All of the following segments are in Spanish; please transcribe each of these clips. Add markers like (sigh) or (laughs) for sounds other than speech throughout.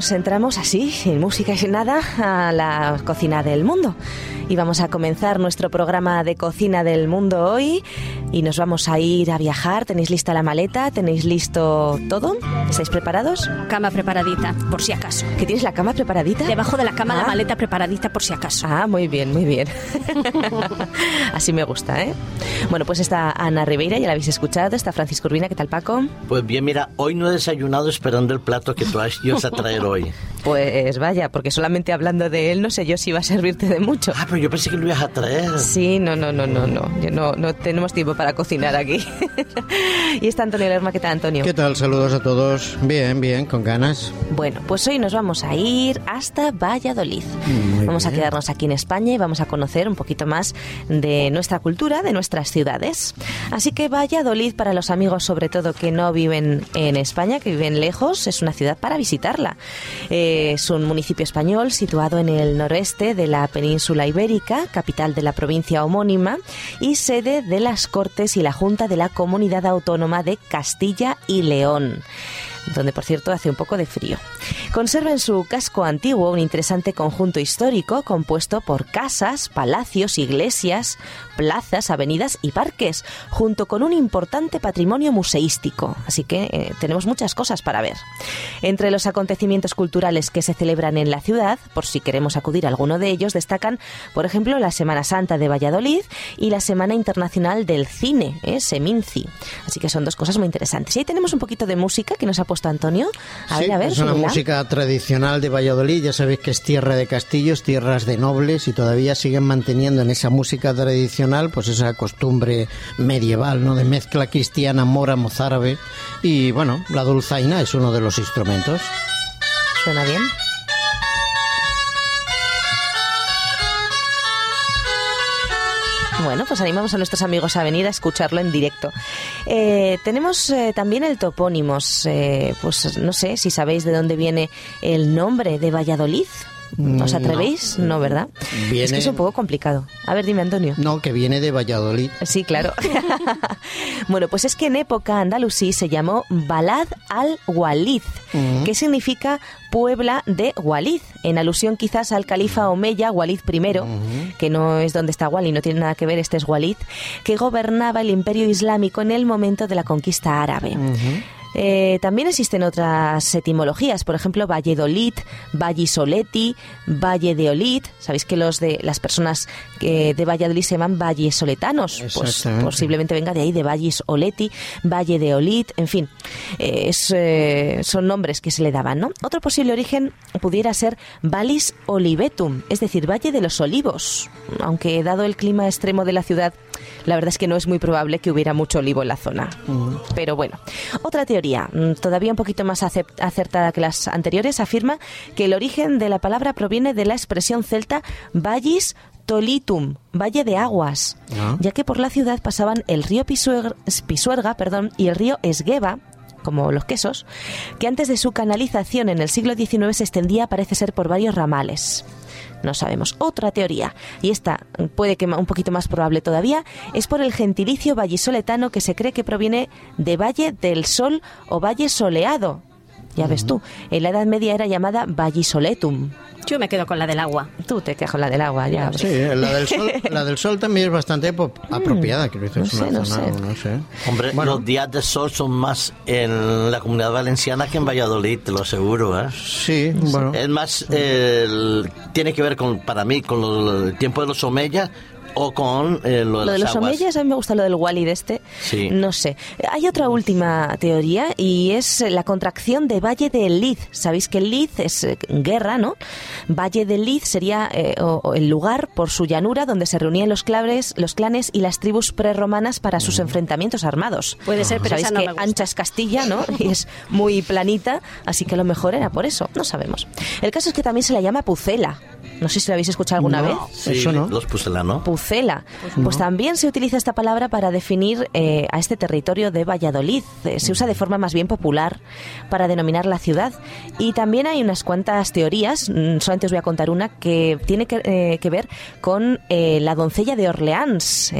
amigos, entramos así, sin música y sin nada, a la cocina del mundo. Y vamos a comenzar nuestro programa de cocina del mundo hoy. Y nos vamos a ir a viajar. ¿Tenéis lista la maleta? ¿Tenéis listo todo? ¿Estáis preparados? Cama preparadita, por si acaso. ¿Que tienes la cama preparadita? Debajo de la cama la Ah. maleta preparadita, por si acaso. Ah, muy bien, muy bien. (laughs) Así me gusta, ¿eh? Bueno, pues está Ana Ribeira, ya la habéis escuchado. Está Francisco Urbina, ¿qué tal, Paco? Pues bien, mira, hoy no he desayunado esperando el plato que tú has ibas a traer hoy. Pues vaya, porque solamente hablando de él no sé yo si va a servirte de mucho. Ah, pero yo pensé que lo ibas a traer. Sí, no, no, no, no, no. Yo no, no tenemos tiempo para cocinar aquí. (laughs) y está Antonio Lerma, ¿qué tal, Antonio? ¿Qué tal? Saludos a todos. Bien, bien, con ganas. Bueno, pues hoy nos vamos a ir hasta Valladolid. Muy vamos a quedarnos aquí en España y vamos a conocer un poquito más de nuestra cultura, de nuestras ciudades. Así que Valladolid, para los amigos sobre todo que no viven en España, que viven lejos, es una ciudad para visitarla. Eh, es un municipio español situado en el noroeste de la península ibérica, capital de la provincia homónima y sede de las Cortes y la Junta de la Comunidad Autónoma de Castilla y León donde por cierto hace un poco de frío. Conserva en su casco antiguo un interesante conjunto histórico compuesto por casas, palacios, iglesias, plazas, avenidas y parques, junto con un importante patrimonio museístico. Así que eh, tenemos muchas cosas para ver. Entre los acontecimientos culturales que se celebran en la ciudad, por si queremos acudir a alguno de ellos, destacan, por ejemplo, la Semana Santa de Valladolid y la Semana Internacional del Cine, ¿eh? Seminci. Así que son dos cosas muy interesantes. Y ahí tenemos un poquito de música que nos ha puesto Antonio. A Sí, ver, a ver. es una música tradicional de Valladolid. Ya sabéis que es tierra de castillos, tierras de nobles y todavía siguen manteniendo en esa música tradicional pues esa costumbre medieval, ¿no? De mezcla cristiana, mora, mozárabe. Y bueno, la dulzaina es uno de los instrumentos. Suena bien. Bueno, pues animamos a nuestros amigos a venir a escucharlo en directo. Eh, tenemos eh, también el topónimos. eh, pues no sé si sabéis de dónde viene el nombre de Valladolid. ¿Os Mm, atrevéis? No, ¿verdad? Es que es un poco complicado. A ver, dime, Antonio. No, que viene de Valladolid. Sí, claro. (laughs) (laughs) bueno, pues es que en época andalusí se llamó Balad al-Walid, que significa Puebla de Walid, en alusión quizás al califa omeya Walid I, que no es donde está Walid, no tiene nada que ver, este es Walid, que gobernaba el imperio islámico en el momento de la conquista árabe. Eh, también existen otras etimologías, por ejemplo, Valledolid, Vallisoleti, Valle de Olid. Sabéis que los de las personas que de Valladolid se llaman vallesoletanos, pues posiblemente venga de ahí, de Vallis Oleti, Valle de Olid, en fin, eh, es, eh, son nombres que se le daban, ¿no? Otro posible origen pudiera ser Vallis Olivetum, es decir, Valle de los Olivos, aunque dado el clima extremo de la ciudad, la verdad es que no es muy probable que hubiera mucho olivo en la zona. Pero bueno, otra teoría, mm, todavía un poquito más acertada que las anteriores, afirma que el origen de la palabra proviene de la expresión celta Vallis Tolitum, Valle de Aguas, Ah. ya que por la ciudad pasaban el río Pisuer- Pisuerga perdón, y el río Esgueva, como los quesos, que antes de su canalización en el siglo XIX se extendía, parece ser, por varios ramales. No sabemos. Otra teoría, y esta puede que un poquito más probable todavía, es por el gentilicio vallisoletano que se cree que proviene de Valle del Sol o Valle Soleado. Ya ves tú, en la Edad Media era llamada Vallisoletum. Yo me quedo con la del agua. Tú te quejas con la del agua, ya. Sí, la del sol, (laughs) la del sol también es bastante po- apropiada, creo que es no una sé, zona, no sé. no sé. Hombre, Bueno. los días de sol son más en la comunidad valenciana que en Valladolid, te lo aseguro, ¿eh? Sí, bueno. Es más, el- tiene que ver con, para mí, con lo- el tiempo de los omeyas o con eh, lo de Lo de los omeyas, a mí me gusta lo del Wally de este. Sí. No sé. Hay otra última teoría y es la contracción de Valle del Lid. Sabéis que el Lid es eh, guerra, ¿no? Valle del Lid sería eh, o- o el lugar por su llanura donde se reunían los claves, los clanes y las tribus prerromanas para sus enfrentamientos armados. Puede ser, pero Sabéis esa no que me gusta. ancha es Castilla, ¿no? Y es muy planita, así que a lo mejor era por eso. No sabemos. El caso es que también se la llama Pucela. No sé si lo habéis escuchado alguna No. vez. Sí, Eso no. los puselanos. Pucela. Pues también se utiliza esta palabra para definir eh, a este territorio de Valladolid. Eh, se usa de forma más bien popular para denominar la ciudad. Y también hay unas cuantas teorías, mm, solamente os voy a contar una, que tiene que, eh, que ver con eh, la doncella de Orleans,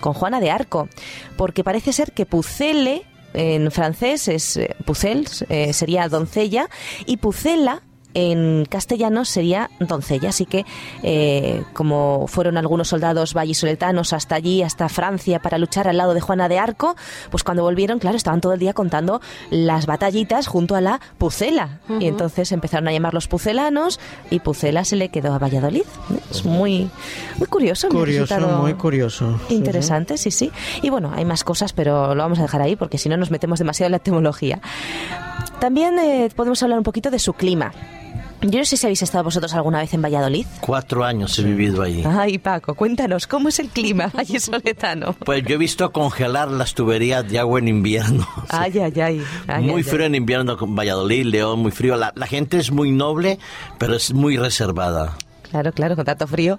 con Juana de Arco. Porque parece ser que Pucele en francés es eh, pucelle, eh, sería doncella, y pucela en castellano sería doncella. Así que, eh, como fueron algunos soldados vallisoletanos hasta allí, hasta Francia, para luchar al lado de Juana de Arco, pues cuando volvieron, claro, estaban todo el día contando las batallitas junto a la Pucela. Y entonces empezaron a llamar los pucelanos y Pucela se le quedó a Valladolid. Es muy, muy curioso. Curioso, muy curioso. Sí, Interesante, sí, sí. Y bueno, hay más cosas, pero lo vamos a dejar ahí porque si no nos metemos demasiado en la etimología. También eh, podemos hablar un poquito de su clima. Yo no sé si habéis estado vosotros alguna vez en Valladolid. Cuatro años he vivido ahí. Ay, Paco, cuéntanos, ¿cómo es el clima (laughs) allí soletano? Pues yo he visto congelar las tuberías de agua en invierno. (laughs) Ay, ay, ay. ay, muy ay, frío ay. en invierno con Valladolid, León, muy frío. La, la gente es muy noble, pero es muy reservada. Claro, claro, con tanto frío.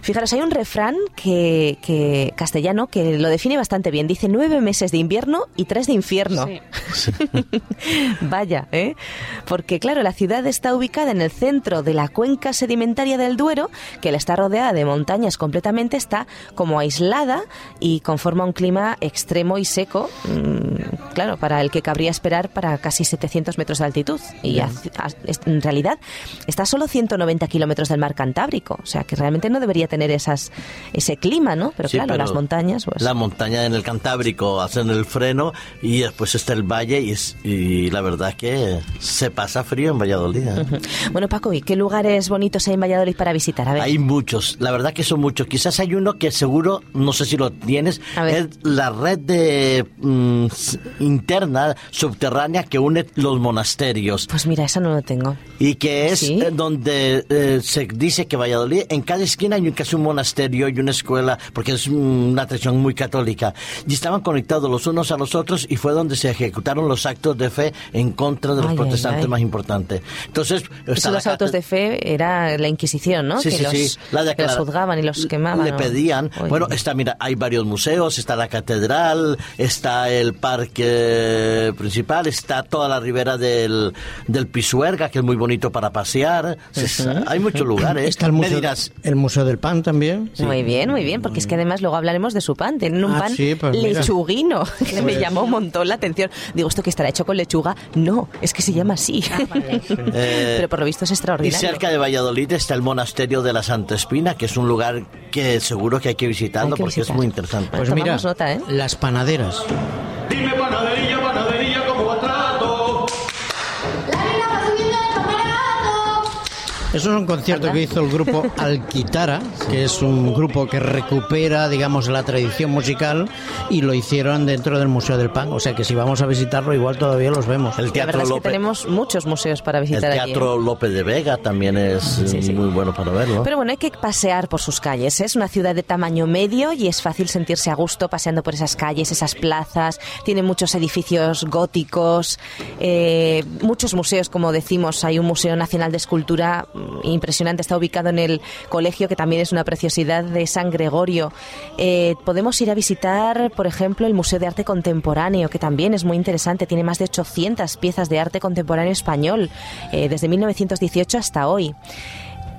Fijaros, hay un refrán que, que castellano que lo define bastante bien. Dice nueve meses de invierno y tres de infierno. Sí. (laughs) Vaya, ¿eh? Porque claro, la ciudad está ubicada en el centro de la cuenca sedimentaria del Duero, que la está rodeada de montañas completamente, está como aislada y conforma un clima extremo y seco, mm, claro, para el que cabría esperar para casi 700 metros de altitud. Y a- es- en realidad está a solo 190 kilómetros del mar Cantábrico, o sea que realmente no debería tener esas, ese clima, ¿no? Pero Sí, claro, pero las montañas, pues... La montaña en el Cantábrico hacen el freno y después está el valle y, es, y la verdad que se pasa frío en Valladolid. ¿eh? Bueno, Paco, ¿y qué lugares bonitos hay en Valladolid para visitar? A ver. Hay muchos, la verdad que son muchos. Quizás hay uno que seguro, no sé si lo tienes, es la red de mm, interna, subterránea que une los monasterios. Pues mira, eso no lo tengo. Y que es ¿Sí? eh, donde eh, se dice que Valladolid, en cada esquina hay un- casi un monasterio y una escuela, porque es una tradición muy católica. Y estaban conectados los unos a los otros y fue donde se ejecutaron los actos de fe en contra de los Ay, ay, protestantes ay. más importantes. Entonces, Eso la los cate- de fe era la Inquisición, ¿no? Sí, que, sí, los, sí. La que los juzgaban y los quemaban. Le ¿no? pedían. Oye. Bueno, está, mira, hay varios museos, está la catedral, está el parque principal, está toda la ribera del, del Pisuerga, que es muy bonito para pasear. Hay muchos lugares. Está el museo, dirás, el museo del Pan también. Muy bien, muy bien, porque es que además luego hablaremos de su pan. Tienen un Ah, pan sí, pues mira. lechuguino, (laughs) que me llamó un montón la atención. Digo, ¿esto que estará hecho con lechuga? No, es que se llama así. Eh, (laughs) Pero por lo visto es y extraordinario. cerca de Valladolid está el monasterio de la Santa Espina, que es un lugar que seguro que hay que visitarlo Hay que porque visitar. es muy interesante. Pues Tomamos mira, nota, ¿eh? las panaderas. Dime panadería, Eso es un concierto que hizo el grupo (laughs) Alquitara, que es un grupo que recupera, digamos, la tradición musical y lo hicieron dentro del Museo del Pan. O sea que si vamos a visitarlo, igual todavía los vemos. El La Teatro verdad es que López. tenemos muchos museos para El visitar allí. ¿eh? Teatro López de Vega también es Sí, eh, sí. muy bueno para verlo. Pero bueno, hay que pasear por sus calles. ¿eh? Es una ciudad de tamaño medio y es fácil sentirse a gusto paseando por esas calles, esas plazas. Tiene muchos edificios góticos, eh, muchos museos, como decimos. Hay un Museo Nacional de Escultura impresionante. Está ubicado en el colegio, que también es una preciosidad de San Gregorio. Eh, podemos ir a visitar, por ejemplo, el Museo de Arte Contemporáneo, que también es muy interesante. Tiene más de 800 piezas de arte contemporáneo español, eh, desde 1918 hasta hoy.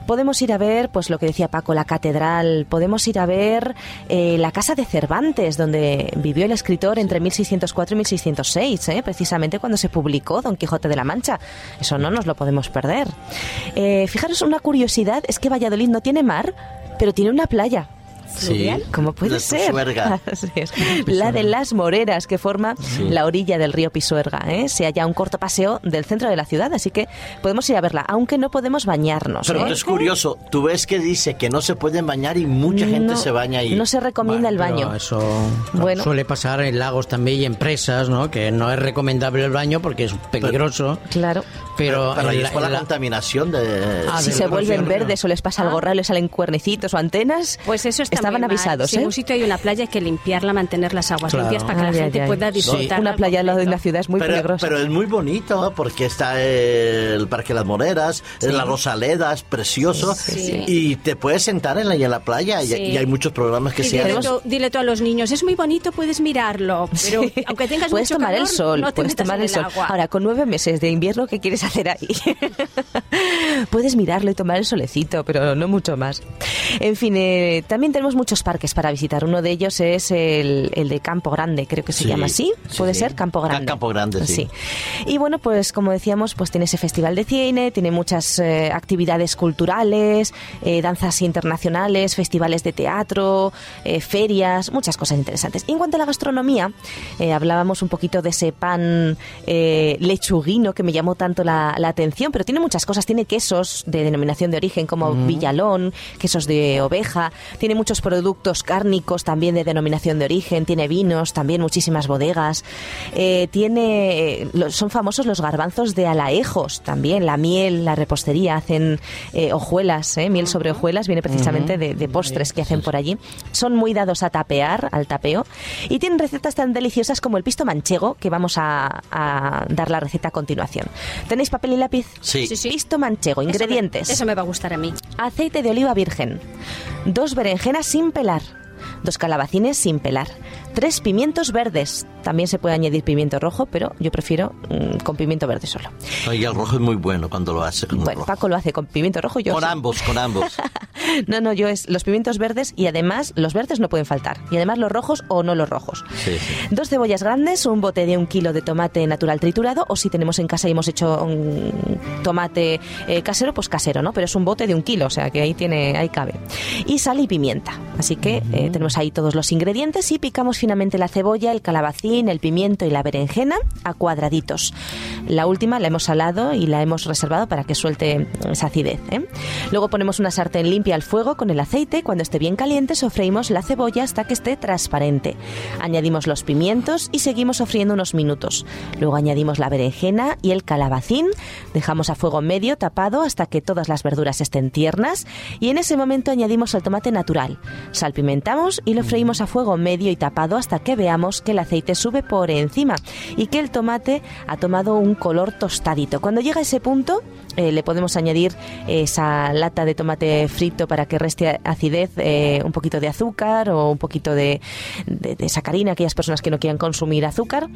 Podemos ir a ver, pues lo que decía Paco, la catedral. Podemos ir a ver eh, la casa de Cervantes, donde vivió el escritor entre 1604 y 1606, ¿eh? precisamente cuando se publicó Don Quijote de la Mancha. Eso no nos lo podemos perder. Eh, fijaros, una curiosidad es que Valladolid no tiene mar, pero tiene una playa. Sí. ¿Cómo puede La ser? Pisuerga. (laughs) Así es. La de las Moreras, que forma la orilla del río Pisuerga. ¿eh? Se halla a un corto paseo del centro de la ciudad, así que podemos ir a verla, aunque no podemos bañarnos. Pero ¿eh? es curioso, tú ves que dice que no se pueden bañar y mucha gente No- se baña ahí. No se recomienda el baño. Eso Bueno. suele pasar en lagos también y en presas, ¿no? Que no es recomendable el baño porque es peligroso. Claro. Pero, Pero en es por la, en la- contaminación de... Ah, si se vuelven verdes o les pasa algo raro, les salen cuernecitos o antenas, Pues eso está estaban avisados. Si en ¿eh? un sitio hay una playa hay que limpiarla, mantener las aguas Claro. limpias para que Ay, la ay, gente ay. pueda Sí. disfrutar. Una playa al lado de una ciudad es muy pero, peligrosa. pero es muy bonito, ¿no? porque está el Parque Las Moreras, la Rosaleda, es precioso, Sí. y te puedes sentar en la, en la playa, y- Sí. y, hay muchos programas que Y se hacen. dile tú a los niños, es muy bonito, puedes mirarlo, pero (laughs) aunque tengas puedes mucho tomar el calor, sol, no te puedes tomar en el sol. Ahora, con nueve meses de invierno, ¿qué quieres hacer ahí? (laughs) puedes mirarlo y tomar el solecito, pero no mucho más. En fin, eh, también tenemos muchos parques para visitar. Uno de ellos es el, el de Campo Grande, creo que se Sí, llama así. sí, ¿Puede sí. ser? Campo Grande. Campo Grande, sí. Y bueno, pues como decíamos, pues tiene ese festival de cine, tiene muchas eh, actividades culturales, eh, danzas internacionales, festivales de teatro, eh, ferias, muchas cosas interesantes. Y en cuanto a la gastronomía, eh, hablábamos un poquito de ese pan eh, lechuguino que me llamó tanto la, la atención, pero tiene muchas cosas. Tiene quesos de denominación de origen como Villalón, quesos de oveja, tiene muchos productos cárnicos también de denominación de origen, tiene vinos, también muchísimas bodegas, eh, tiene, eh, son famosos los garbanzos de Alaejos también, la miel, la repostería, hacen eh, hojuelas, eh, miel sobre hojuelas, viene precisamente de, de postres que hacen por allí. Son muy dados a tapear, al tapeo, y tienen recetas tan deliciosas como el pisto manchego, que vamos a, a dar la receta a continuación. ¿Tenéis papel y lápiz? Sí. Sí, sí. Pisto manchego, Eso me- ingredientes. Eso me va a gustar a mí. Aceite de oliva virgen, dos berenjenas sin pelar, dos calabacines sin pelar, tres pimientos verdes. También se puede añadir pimiento rojo, pero yo prefiero mm, con pimiento verde solo. Y el rojo es muy bueno cuando lo hace con Bueno. Paco lo hace con pimiento rojo, yo Con sí. ambos, con ambos. (laughs) No, no, yo es los pimientos verdes y además los verdes no pueden faltar. Y además los rojos o no los rojos. Sí, sí. Dos cebollas grandes, un bote de un kilo de tomate natural triturado, o si tenemos en casa y hemos hecho un tomate eh, casero, pues casero, ¿no? Pero es un bote de un kilo, o sea que ahí tiene, ahí cabe. Y sal y pimienta. Así que eh, tenemos ahí todos los ingredientes y picamos la cebolla, el calabacín, el pimiento y la berenjena a cuadraditos. La última la hemos salado y la hemos reservado para que suelte esa acidez. ¿eh? Luego ponemos una sartén limpia al fuego con el aceite. Cuando esté bien caliente, sofreímos la cebolla hasta que esté transparente. Añadimos los pimientos y seguimos sofriendo unos minutos. Luego añadimos la berenjena y el calabacín. Dejamos a fuego medio tapado hasta que todas las verduras estén tiernas. Y en ese momento añadimos el tomate natural. Salpimentamos y lo freímos a fuego medio y tapado hasta que veamos que el aceite sube por encima y que el tomate ha tomado un color tostadito. Cuando llega a ese punto, eh, le podemos añadir esa lata de tomate frito para que reste acidez, eh, un poquito de azúcar o un poquito de, de, de sacarina, aquellas personas que no quieran consumir azúcar.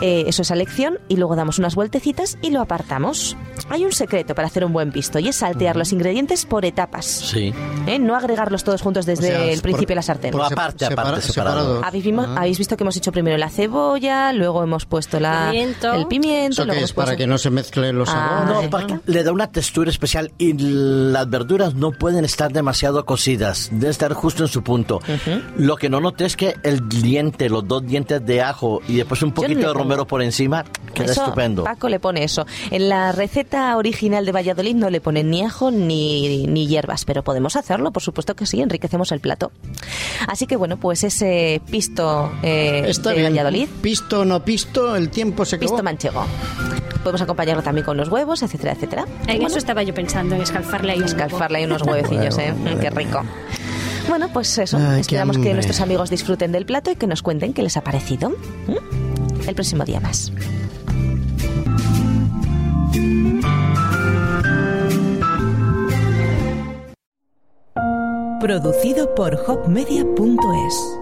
Eh, eso es a elección y luego damos unas vueltecitas y lo apartamos. Hay un secreto para hacer un buen pisto y es saltear los ingredientes por etapas. Sí. ¿eh? No agregarlos todos juntos desde O sea, el principio de la sartén. por- aparte, aparte, separado. separados. Habéis, vimo- Ah. habéis visto que hemos hecho primero la cebolla, luego hemos puesto la, Pimiento. el pimiento. Para puesto- que no se mezclen los Ah, sabores. No, para que le da una textura especial y las verduras no pueden estar demasiado cocidas, deben estar justo en su punto. Lo que no noté es que el diente, los dos dientes de ajo y después un no poquito le de romero por encima, queda Eso, estupendo. Paco le pone eso. En la receta original de Valladolid no le ponen ni ajo ni, ni hierbas, pero podemos hacerlo, por supuesto que sí, enriquecemos el plato. Así que bueno, pues ese pisto eh, Está de bien. Valladolid, Pisto o no pisto, el tiempo se acabó. pisto manchego. Podemos acompañarlo también con los huevos, etcétera, etcétera. En Bueno, eso estaba yo pensando, en escalfarle ahí un escalfarle ahí unos huevecillos, ¿eh? Bueno, Qué rico. Bueno, pues eso. Ay, Esperamos que nuestros amigos disfruten del plato y que nos cuenten qué les ha parecido. ¿Mm? El próximo día más. Producido por hopmedia.es